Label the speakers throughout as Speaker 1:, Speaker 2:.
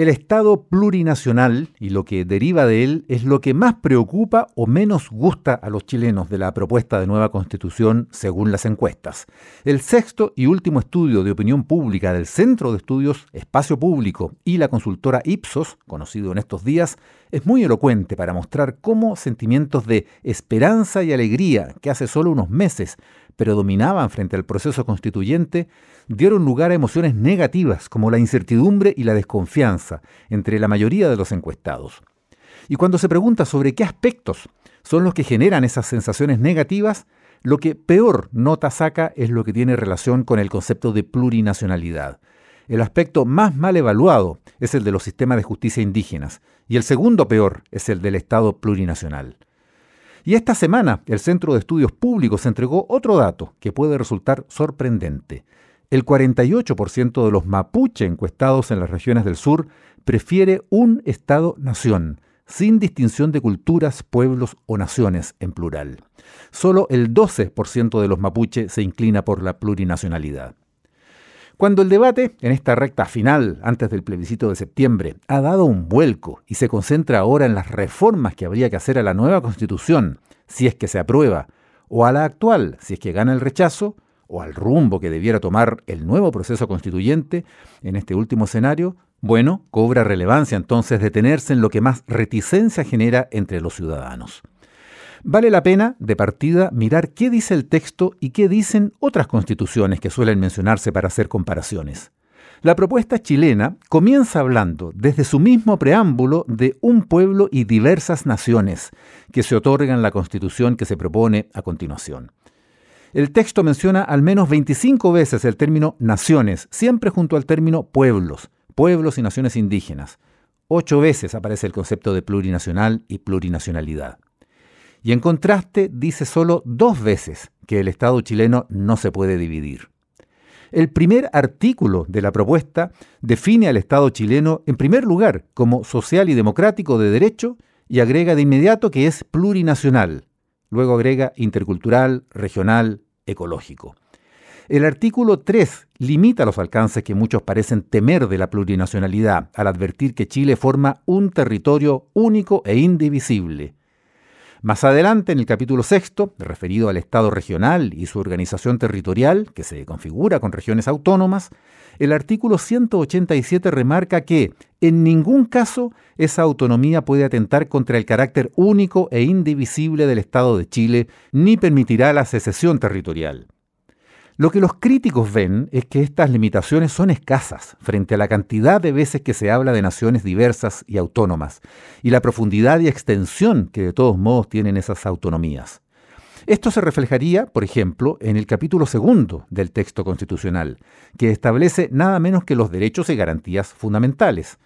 Speaker 1: El Estado plurinacional y lo que deriva de él es lo que más preocupa o menos gusta a los chilenos de la propuesta de nueva constitución según las encuestas. El sexto y último estudio de opinión pública del Centro de Estudios Espacio Público y la consultora Ipsos, conocido en estos días, es muy elocuente para mostrar cómo sentimientos de esperanza y alegría que hace solo unos meses predominaban frente al proceso constituyente dieron lugar a emociones negativas como la incertidumbre y la desconfianza entre la mayoría de los encuestados. Y cuando se pregunta sobre qué aspectos son los que generan esas sensaciones negativas, lo que peor nota saca es lo que tiene relación con el concepto de plurinacionalidad. El aspecto más mal evaluado es el de los sistemas de justicia indígenas y el segundo peor es el del Estado plurinacional. Y esta semana el Centro de Estudios Públicos entregó otro dato que puede resultar sorprendente. El 48% de los mapuche encuestados en las regiones del sur prefiere un Estado-nación, sin distinción de culturas, pueblos o naciones en plural. Solo el 12% de los mapuche se inclina por la plurinacionalidad. Cuando el debate, en esta recta final, antes del plebiscito de septiembre, ha dado un vuelco y se concentra ahora en las reformas que habría que hacer a la nueva constitución, si es que se aprueba, o a la actual, si es que gana el rechazo, o al rumbo que debiera tomar el nuevo proceso constituyente en este último escenario, bueno, cobra relevancia entonces detenerse en lo que más reticencia genera entre los ciudadanos. Vale la pena, de partida, mirar qué dice el texto y qué dicen otras constituciones que suelen mencionarse para hacer comparaciones. La propuesta chilena comienza hablando desde su mismo preámbulo de un pueblo y diversas naciones que se otorgan la constitución que se propone a continuación. El texto menciona al menos 25 veces el término naciones, siempre junto al término pueblos, pueblos y naciones indígenas. Ocho veces aparece el concepto de plurinacional y plurinacionalidad. Y en contraste dice solo dos veces que el Estado chileno no se puede dividir. El primer artículo de la propuesta define al Estado chileno en primer lugar como social y democrático de derecho y agrega de inmediato que es plurinacional. Luego agrega intercultural, regional, ecológico. El artículo 3 limita los alcances que muchos parecen temer de la plurinacionalidad al advertir que Chile forma un territorio único e indivisible. Más adelante, en el capítulo sexto, referido al Estado regional y su organización territorial, que se configura con regiones autónomas, el artículo 187 remarca que, en ningún caso, esa autonomía puede atentar contra el carácter único e indivisible del Estado de Chile, ni permitirá la secesión territorial. Lo que los críticos ven es que estas limitaciones son escasas frente a la cantidad de veces que se habla de naciones diversas y autónomas, y la profundidad y extensión que de todos modos tienen esas autonomías. Esto se reflejaría, por ejemplo, en el capítulo segundo del texto constitucional, que establece nada menos que los derechos y garantías fundamentales.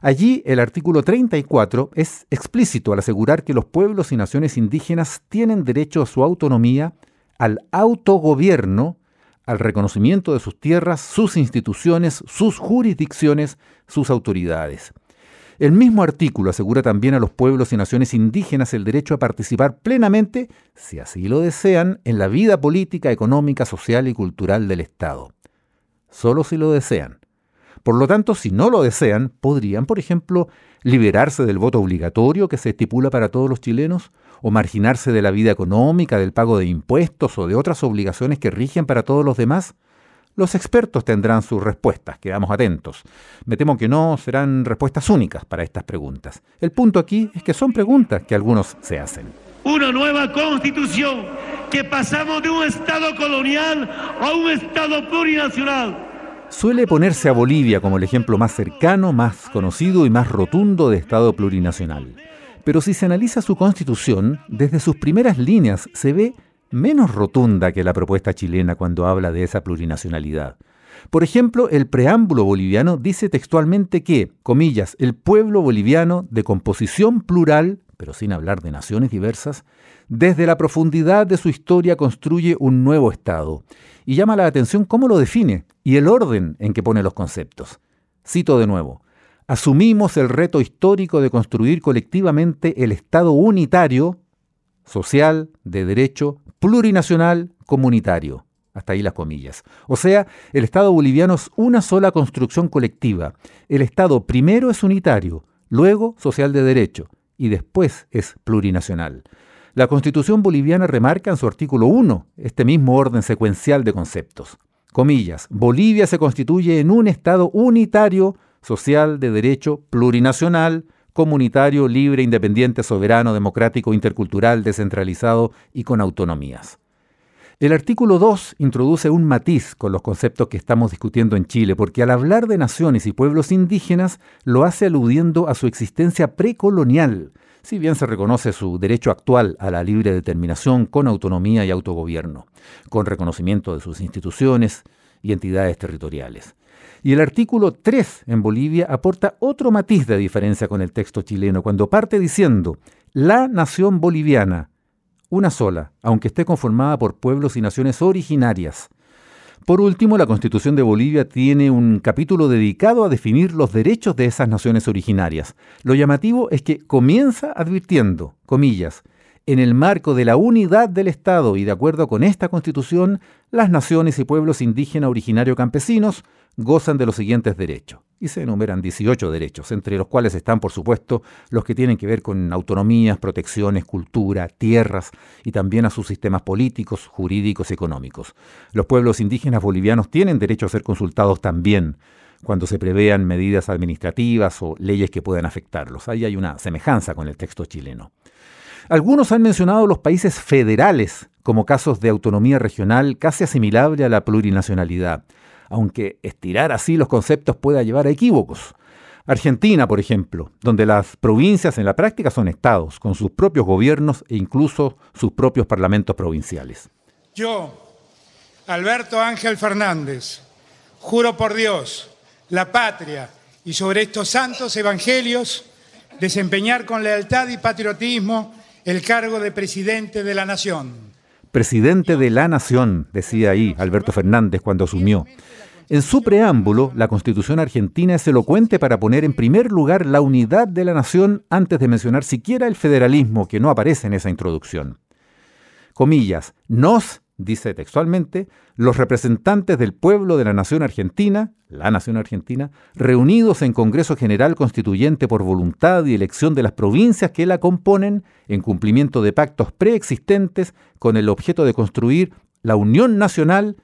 Speaker 1: Allí el artículo 34 es explícito al asegurar que los pueblos y naciones indígenas tienen derecho a su autonomía, al autogobierno al reconocimiento de sus tierras, sus instituciones, sus jurisdicciones, sus autoridades. El mismo artículo asegura también a los pueblos y naciones indígenas el derecho a participar plenamente, si así lo desean, en la vida política, económica, social y cultural del Estado. Solo si lo desean. Por lo tanto, si no lo desean, podrían, por ejemplo, liberarse del voto obligatorio que se estipula para todos los chilenos, o marginarse de la vida económica, del pago de impuestos o de otras obligaciones que rigen para todos los demás? Los expertos tendrán sus respuestas, quedamos atentos. Me temo que no serán respuestas únicas para estas preguntas. El punto aquí es que son preguntas que algunos se hacen.
Speaker 2: Una nueva constitución, que pasamos de un Estado colonial a un Estado plurinacional.
Speaker 1: Suele ponerse a Bolivia como el ejemplo más cercano, más conocido y más rotundo de Estado plurinacional. Pero si se analiza su constitución, desde sus primeras líneas se ve menos rotunda que la propuesta chilena cuando habla de esa plurinacionalidad. Por ejemplo, el preámbulo boliviano dice textualmente que, comillas, el pueblo boliviano de composición plural pero sin hablar de naciones diversas, desde la profundidad de su historia construye un nuevo Estado. Y llama la atención cómo lo define y el orden en que pone los conceptos. Cito de nuevo, asumimos el reto histórico de construir colectivamente el Estado unitario, social, de derecho, plurinacional, comunitario. Hasta ahí las comillas. O sea, el Estado boliviano es una sola construcción colectiva. El Estado primero es unitario, luego social de derecho y después es plurinacional. La Constitución boliviana remarca en su artículo 1 este mismo orden secuencial de conceptos. Comillas, Bolivia se constituye en un Estado unitario, social, de derecho, plurinacional, comunitario, libre, independiente, soberano, democrático, intercultural, descentralizado y con autonomías. El artículo 2 introduce un matiz con los conceptos que estamos discutiendo en Chile, porque al hablar de naciones y pueblos indígenas lo hace aludiendo a su existencia precolonial, si bien se reconoce su derecho actual a la libre determinación con autonomía y autogobierno, con reconocimiento de sus instituciones y entidades territoriales. Y el artículo 3 en Bolivia aporta otro matiz de diferencia con el texto chileno, cuando parte diciendo, la nación boliviana, una sola, aunque esté conformada por pueblos y naciones originarias. Por último, la Constitución de Bolivia tiene un capítulo dedicado a definir los derechos de esas naciones originarias. Lo llamativo es que comienza advirtiendo, comillas, en el marco de la unidad del Estado y de acuerdo con esta Constitución, las naciones y pueblos indígenas originarios campesinos gozan de los siguientes derechos y se enumeran 18 derechos, entre los cuales están, por supuesto, los que tienen que ver con autonomías, protecciones, cultura, tierras y también a sus sistemas políticos, jurídicos y económicos. Los pueblos indígenas bolivianos tienen derecho a ser consultados también cuando se prevean medidas administrativas o leyes que puedan afectarlos. Ahí hay una semejanza con el texto chileno. Algunos han mencionado los países federales como casos de autonomía regional casi asimilable a la plurinacionalidad aunque estirar así los conceptos pueda llevar a equívocos. Argentina, por ejemplo, donde las provincias en la práctica son estados, con sus propios gobiernos e incluso sus propios parlamentos provinciales.
Speaker 3: Yo, Alberto Ángel Fernández, juro por Dios, la patria y sobre estos santos evangelios, desempeñar con lealtad y patriotismo el cargo de presidente de la Nación.
Speaker 1: Presidente de la Nación, decía ahí Alberto Fernández cuando asumió. En su preámbulo, la Constitución argentina es elocuente para poner en primer lugar la unidad de la nación antes de mencionar siquiera el federalismo que no aparece en esa introducción. Comillas, nos, dice textualmente, los representantes del pueblo de la nación argentina, la nación argentina, reunidos en Congreso General Constituyente por voluntad y elección de las provincias que la componen, en cumplimiento de pactos preexistentes con el objeto de construir la Unión Nacional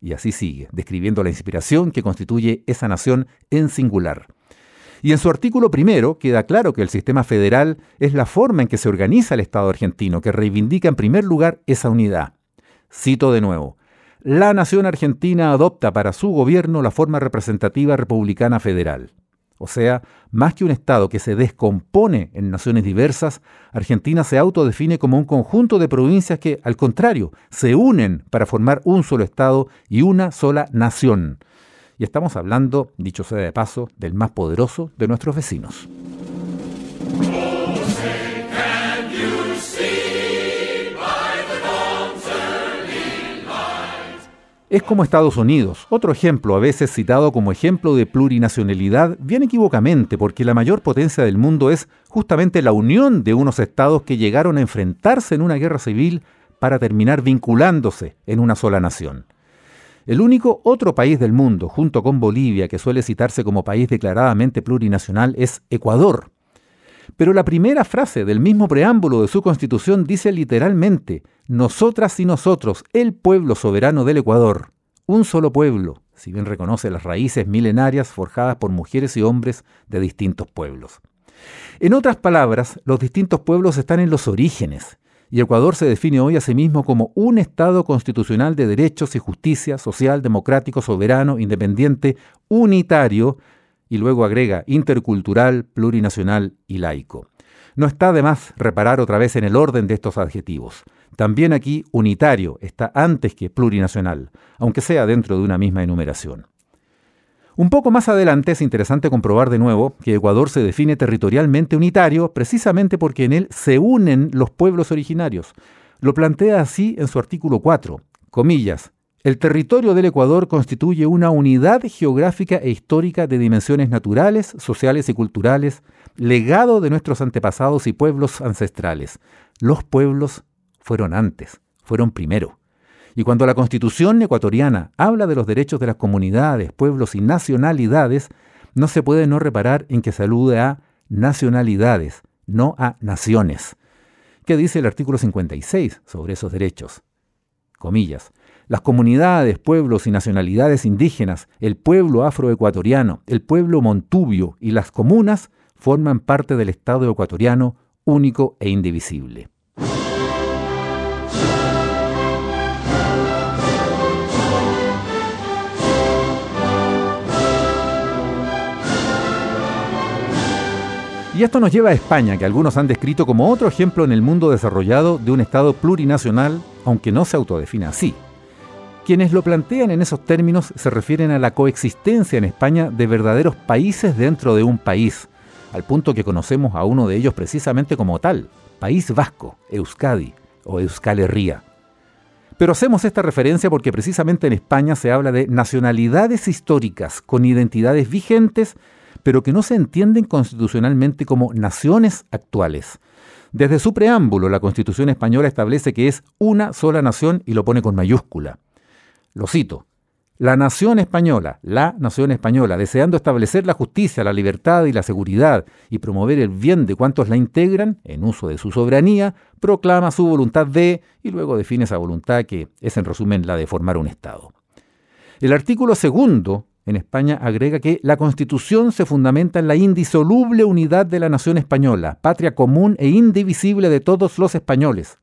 Speaker 1: y así sigue, describiendo la inspiración que constituye esa nación en singular. Y en su artículo primero queda claro que el sistema federal es la forma en que se organiza el Estado argentino, que reivindica en primer lugar esa unidad. Cito de nuevo, la nación argentina adopta para su gobierno la forma representativa republicana federal. O sea, más que un Estado que se descompone en naciones diversas, Argentina se autodefine como un conjunto de provincias que, al contrario, se unen para formar un solo Estado y una sola nación. Y estamos hablando, dicho sea de paso, del más poderoso de nuestros vecinos. Es como Estados Unidos, otro ejemplo a veces citado como ejemplo de plurinacionalidad, bien equivocamente, porque la mayor potencia del mundo es justamente la unión de unos estados que llegaron a enfrentarse en una guerra civil para terminar vinculándose en una sola nación. El único otro país del mundo, junto con Bolivia, que suele citarse como país declaradamente plurinacional, es Ecuador. Pero la primera frase del mismo preámbulo de su constitución dice literalmente, nosotras y nosotros, el pueblo soberano del Ecuador, un solo pueblo, si bien reconoce las raíces milenarias forjadas por mujeres y hombres de distintos pueblos. En otras palabras, los distintos pueblos están en los orígenes, y Ecuador se define hoy a sí mismo como un Estado constitucional de derechos y justicia, social, democrático, soberano, independiente, unitario, y luego agrega intercultural, plurinacional y laico. No está de más reparar otra vez en el orden de estos adjetivos. También aquí unitario está antes que plurinacional, aunque sea dentro de una misma enumeración. Un poco más adelante es interesante comprobar de nuevo que Ecuador se define territorialmente unitario precisamente porque en él se unen los pueblos originarios. Lo plantea así en su artículo 4, comillas, el territorio del Ecuador constituye una unidad geográfica e histórica de dimensiones naturales, sociales y culturales, legado de nuestros antepasados y pueblos ancestrales. Los pueblos fueron antes, fueron primero. Y cuando la Constitución ecuatoriana habla de los derechos de las comunidades, pueblos y nacionalidades, no se puede no reparar en que se alude a nacionalidades, no a naciones. ¿Qué dice el artículo 56 sobre esos derechos? Comillas. Las comunidades, pueblos y nacionalidades indígenas, el pueblo afroecuatoriano, el pueblo montubio y las comunas forman parte del Estado ecuatoriano único e indivisible. Y esto nos lleva a España, que algunos han descrito como otro ejemplo en el mundo desarrollado de un Estado plurinacional, aunque no se autodefine así. Quienes lo plantean en esos términos se refieren a la coexistencia en España de verdaderos países dentro de un país, al punto que conocemos a uno de ellos precisamente como tal, País Vasco, Euskadi o Euskal Herria. Pero hacemos esta referencia porque precisamente en España se habla de nacionalidades históricas con identidades vigentes pero que no se entienden constitucionalmente como naciones actuales. Desde su preámbulo, la Constitución española establece que es una sola nación y lo pone con mayúscula. Lo cito. La nación española, la nación española, deseando establecer la justicia, la libertad y la seguridad y promover el bien de cuantos la integran, en uso de su soberanía, proclama su voluntad de, y luego define esa voluntad que es en resumen la de formar un Estado. El artículo segundo en España agrega que la Constitución se fundamenta en la indisoluble unidad de la nación española, patria común e indivisible de todos los españoles,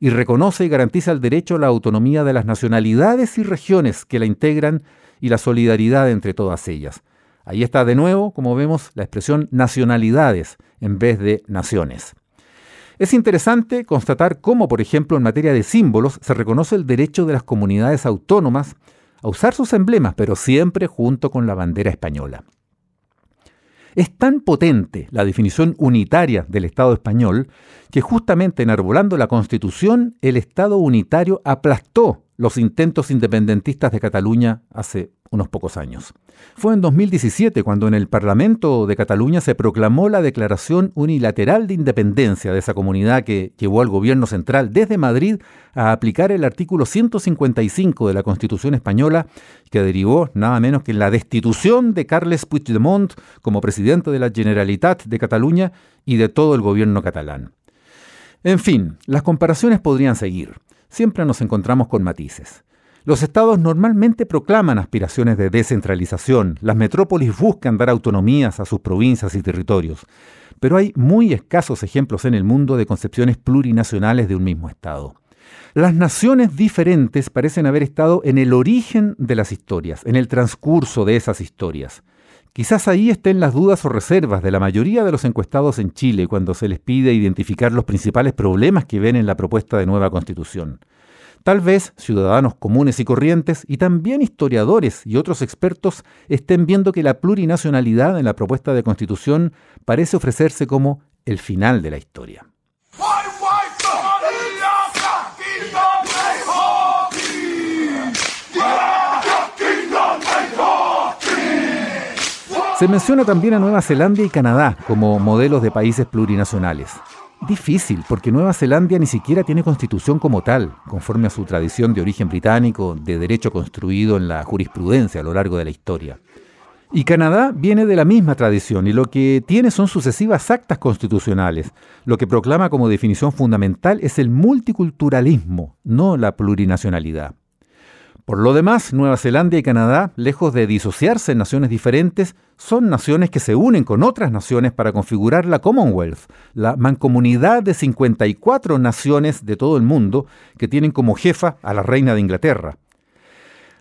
Speaker 1: y reconoce y garantiza el derecho a la autonomía de las nacionalidades y regiones que la integran y la solidaridad entre todas ellas. Ahí está de nuevo, como vemos, la expresión nacionalidades en vez de naciones. Es interesante constatar cómo, por ejemplo, en materia de símbolos se reconoce el derecho de las comunidades autónomas a usar sus emblemas, pero siempre junto con la bandera española. Es tan potente la definición unitaria del Estado español que justamente enarbolando la Constitución, el Estado unitario aplastó los intentos independentistas de Cataluña hace unos pocos años. Fue en 2017 cuando en el Parlamento de Cataluña se proclamó la declaración unilateral de independencia de esa comunidad que llevó al gobierno central desde Madrid a aplicar el artículo 155 de la Constitución española que derivó nada menos que en la destitución de Carles Puigdemont como presidente de la Generalitat de Cataluña y de todo el gobierno catalán. En fin, las comparaciones podrían seguir. Siempre nos encontramos con matices. Los estados normalmente proclaman aspiraciones de descentralización, las metrópolis buscan dar autonomías a sus provincias y territorios, pero hay muy escasos ejemplos en el mundo de concepciones plurinacionales de un mismo estado. Las naciones diferentes parecen haber estado en el origen de las historias, en el transcurso de esas historias. Quizás ahí estén las dudas o reservas de la mayoría de los encuestados en Chile cuando se les pide identificar los principales problemas que ven en la propuesta de nueva constitución. Tal vez ciudadanos comunes y corrientes y también historiadores y otros expertos estén viendo que la plurinacionalidad en la propuesta de constitución parece ofrecerse como el final de la historia. Se menciona también a Nueva Zelanda y Canadá como modelos de países plurinacionales. Difícil, porque Nueva Zelanda ni siquiera tiene constitución como tal, conforme a su tradición de origen británico, de derecho construido en la jurisprudencia a lo largo de la historia. Y Canadá viene de la misma tradición y lo que tiene son sucesivas actas constitucionales. Lo que proclama como definición fundamental es el multiculturalismo, no la plurinacionalidad. Por lo demás, Nueva Zelanda y Canadá, lejos de disociarse en naciones diferentes, son naciones que se unen con otras naciones para configurar la Commonwealth, la mancomunidad de 54 naciones de todo el mundo que tienen como jefa a la reina de Inglaterra.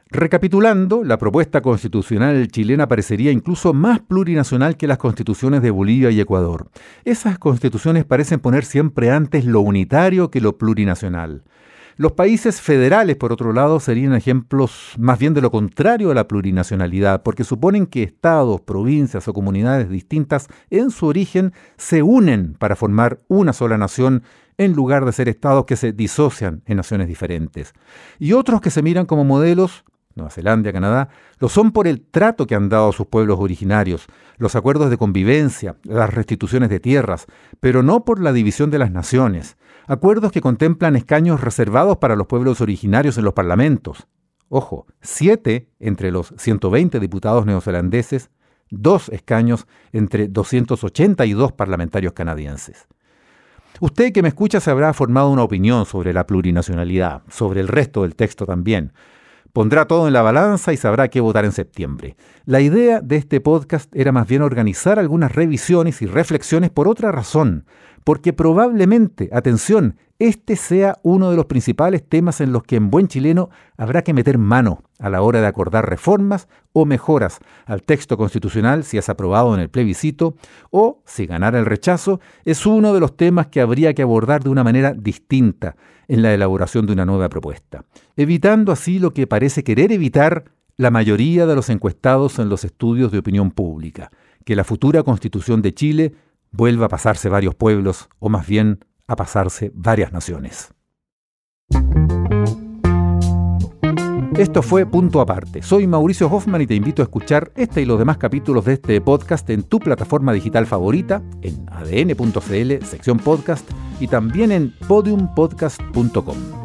Speaker 1: Recapitulando, la propuesta constitucional chilena parecería incluso más plurinacional que las constituciones de Bolivia y Ecuador. Esas constituciones parecen poner siempre antes lo unitario que lo plurinacional. Los países federales, por otro lado, serían ejemplos más bien de lo contrario a la plurinacionalidad, porque suponen que estados, provincias o comunidades distintas en su origen se unen para formar una sola nación en lugar de ser estados que se disocian en naciones diferentes. Y otros que se miran como modelos Nueva Zelanda, Canadá, lo son por el trato que han dado a sus pueblos originarios, los acuerdos de convivencia, las restituciones de tierras, pero no por la división de las naciones, acuerdos que contemplan escaños reservados para los pueblos originarios en los parlamentos. Ojo, siete entre los 120 diputados neozelandeses, dos escaños entre 282 parlamentarios canadienses. Usted que me escucha se habrá formado una opinión sobre la plurinacionalidad, sobre el resto del texto también, Pondrá todo en la balanza y sabrá qué votar en septiembre. La idea de este podcast era más bien organizar algunas revisiones y reflexiones por otra razón, porque probablemente, atención, este sea uno de los principales temas en los que en buen chileno habrá que meter mano a la hora de acordar reformas o mejoras al texto constitucional si es aprobado en el plebiscito o, si ganara el rechazo, es uno de los temas que habría que abordar de una manera distinta en la elaboración de una nueva propuesta, evitando así lo que parece querer evitar la mayoría de los encuestados en los estudios de opinión pública, que la futura constitución de Chile vuelva a pasarse varios pueblos, o más bien a pasarse varias naciones. Esto fue Punto Aparte. Soy Mauricio Hoffman y te invito a escuchar este y los demás capítulos de este podcast en tu plataforma digital favorita, en adn.cl, sección podcast, y también en podiumpodcast.com.